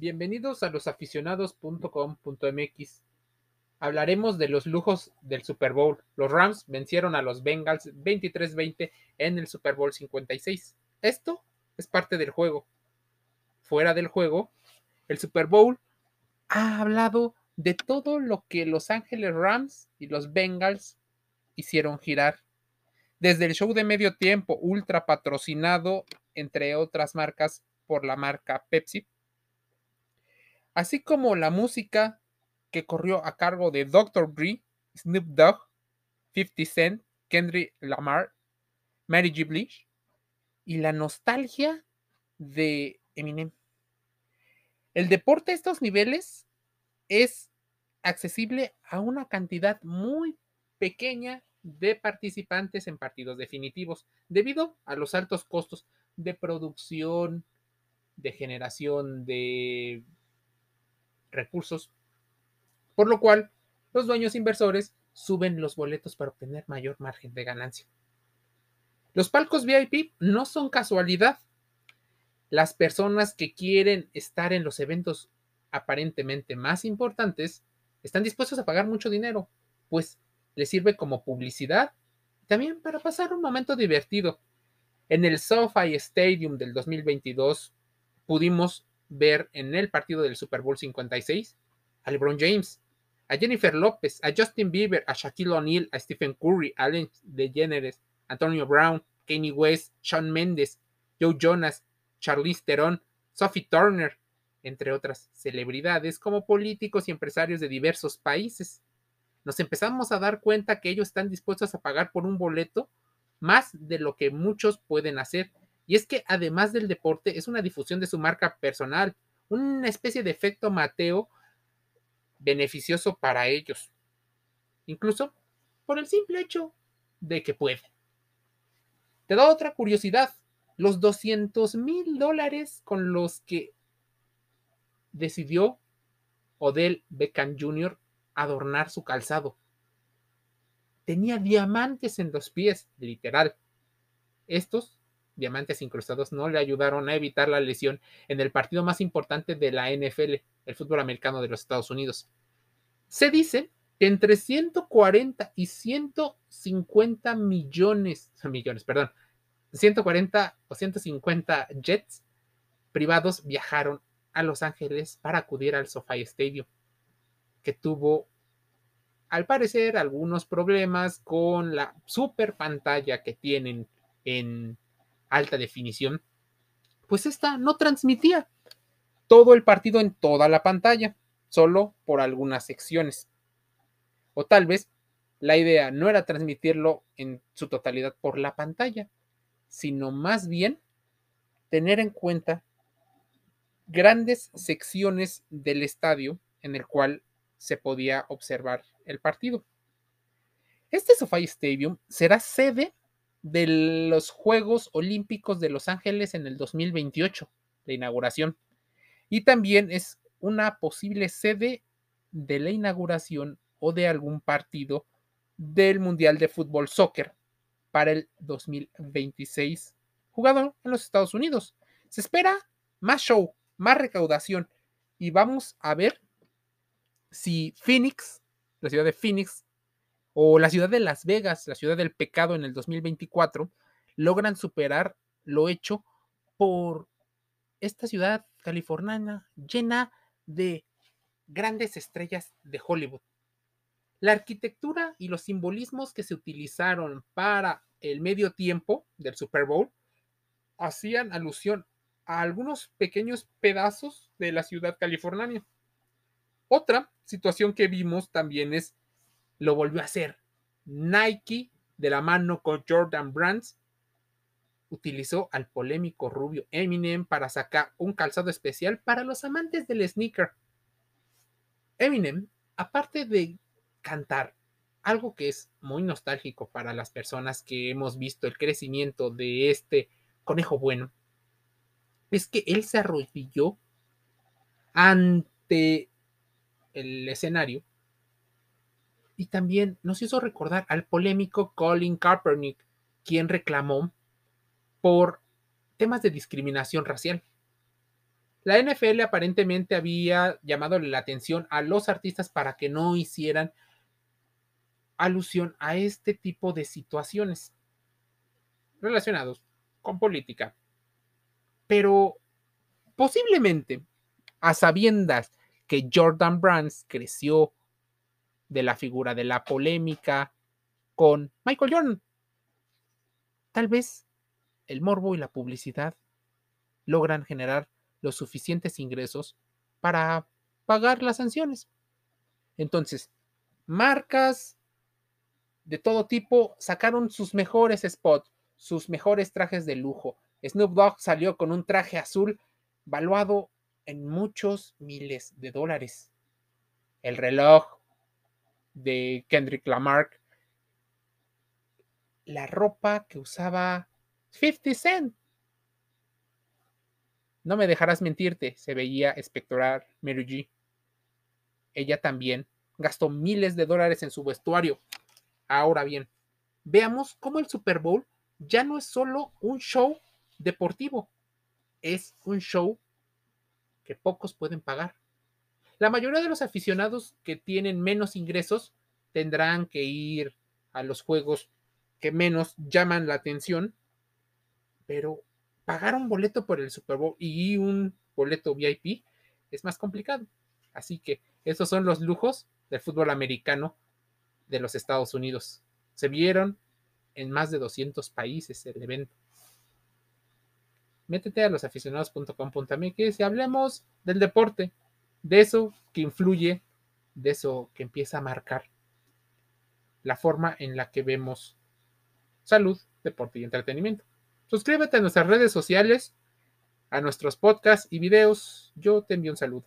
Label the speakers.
Speaker 1: Bienvenidos a losaficionados.com.mx. Hablaremos de los lujos del Super Bowl. Los Rams vencieron a los Bengals 23-20 en el Super Bowl 56. Esto es parte del juego. Fuera del juego, el Super Bowl ha hablado de todo lo que Los Ángeles Rams y los Bengals hicieron girar. Desde el show de medio tiempo, ultra patrocinado, entre otras marcas, por la marca Pepsi, así como la música que corrió a cargo de Dr. Dre, Snoop Dogg, 50 Cent, Kendrick Lamar, Mary G. Blige y la nostalgia de Eminem. El deporte a estos niveles es accesible a una cantidad muy pequeña de participantes en partidos definitivos debido a los altos costos de producción, de generación de recursos, por lo cual los dueños inversores suben los boletos para obtener mayor margen de ganancia. Los palcos VIP no son casualidad. Las personas que quieren estar en los eventos aparentemente más importantes están dispuestos a pagar mucho dinero, pues les sirve como publicidad también para pasar un momento divertido. En el SoFi Stadium del 2022 pudimos ver en el partido del Super Bowl 56 a LeBron James, a Jennifer López, a Justin Bieber, a Shaquille O'Neal, a Stephen Curry, a Allen DeGeneres, Antonio Brown, Kanye West, Shawn Mendes, Joe Jonas, Charlize Theron, Sophie Turner, entre otras celebridades como políticos y empresarios de diversos países. Nos empezamos a dar cuenta que ellos están dispuestos a pagar por un boleto más de lo que muchos pueden hacer. Y es que además del deporte es una difusión de su marca personal, una especie de efecto Mateo beneficioso para ellos. Incluso por el simple hecho de que pueden. Te da otra curiosidad. Los 200 mil dólares con los que decidió Odell Beckham Jr. adornar su calzado. Tenía diamantes en los pies, literal. Estos diamantes incrustados no le ayudaron a evitar la lesión en el partido más importante de la NFL, el fútbol americano de los Estados Unidos. Se dice que entre 140 y 150 millones, millones, perdón, 140 o 150 jets privados viajaron a Los Ángeles para acudir al SoFi Stadium, que tuvo, al parecer, algunos problemas con la super pantalla que tienen en alta definición, pues esta no transmitía todo el partido en toda la pantalla, solo por algunas secciones. O tal vez la idea no era transmitirlo en su totalidad por la pantalla, sino más bien tener en cuenta grandes secciones del estadio en el cual se podía observar el partido. Este SoFi Stadium será sede de los Juegos Olímpicos de Los Ángeles en el 2028, la inauguración. Y también es una posible sede de la inauguración o de algún partido del Mundial de Fútbol Soccer para el 2026, jugado en los Estados Unidos. Se espera más show, más recaudación. Y vamos a ver si Phoenix, la ciudad de Phoenix, o la ciudad de Las Vegas, la ciudad del pecado en el 2024, logran superar lo hecho por esta ciudad californiana llena de grandes estrellas de Hollywood. La arquitectura y los simbolismos que se utilizaron para el medio tiempo del Super Bowl hacían alusión a algunos pequeños pedazos de la ciudad californiana. Otra situación que vimos también es, lo volvió a hacer. Nike, de la mano con Jordan Brands, utilizó al polémico rubio Eminem para sacar un calzado especial para los amantes del sneaker. Eminem, aparte de cantar, algo que es muy nostálgico para las personas que hemos visto el crecimiento de este conejo bueno, es que él se arrodilló ante el escenario y también nos hizo recordar al polémico Colin Kaepernick, quien reclamó por temas de discriminación racial. La NFL aparentemente había llamado la atención a los artistas para que no hicieran alusión a este tipo de situaciones relacionados con política. Pero posiblemente, a sabiendas que Jordan Brands creció de la figura de la polémica con Michael Jordan, tal vez el morbo y la publicidad logran generar los suficientes ingresos para pagar las sanciones. Entonces, marcas de todo tipo sacaron sus mejores spots, sus mejores trajes de lujo. Snoop Dogg salió con un traje azul valuado en muchos miles de dólares. El reloj de Kendrick Lamar, la ropa que usaba 50 Cent. No me dejarás mentirte, se veía espectacular Mary G. Ella también gastó miles de dólares en su vestuario. Ahora bien, veamos cómo el Super Bowl ya no es solo un show deportivo, es un show que pocos pueden pagar. La mayoría de los aficionados que tienen menos ingresos tendrán que ir a los juegos que menos llaman la atención, pero pagar un boleto por el Super Bowl y un boleto VIP es más complicado. Así que esos son los lujos del fútbol americano de los Estados Unidos. Se vieron en más de 200 países el evento. Métete a losaficionados.com.mx y hablemos del deporte, de eso que influye, de eso que empieza a marcar la forma en la que vemos salud, deporte y entretenimiento. Suscríbete a nuestras redes sociales, a nuestros podcasts y videos. Yo te envío un saludo.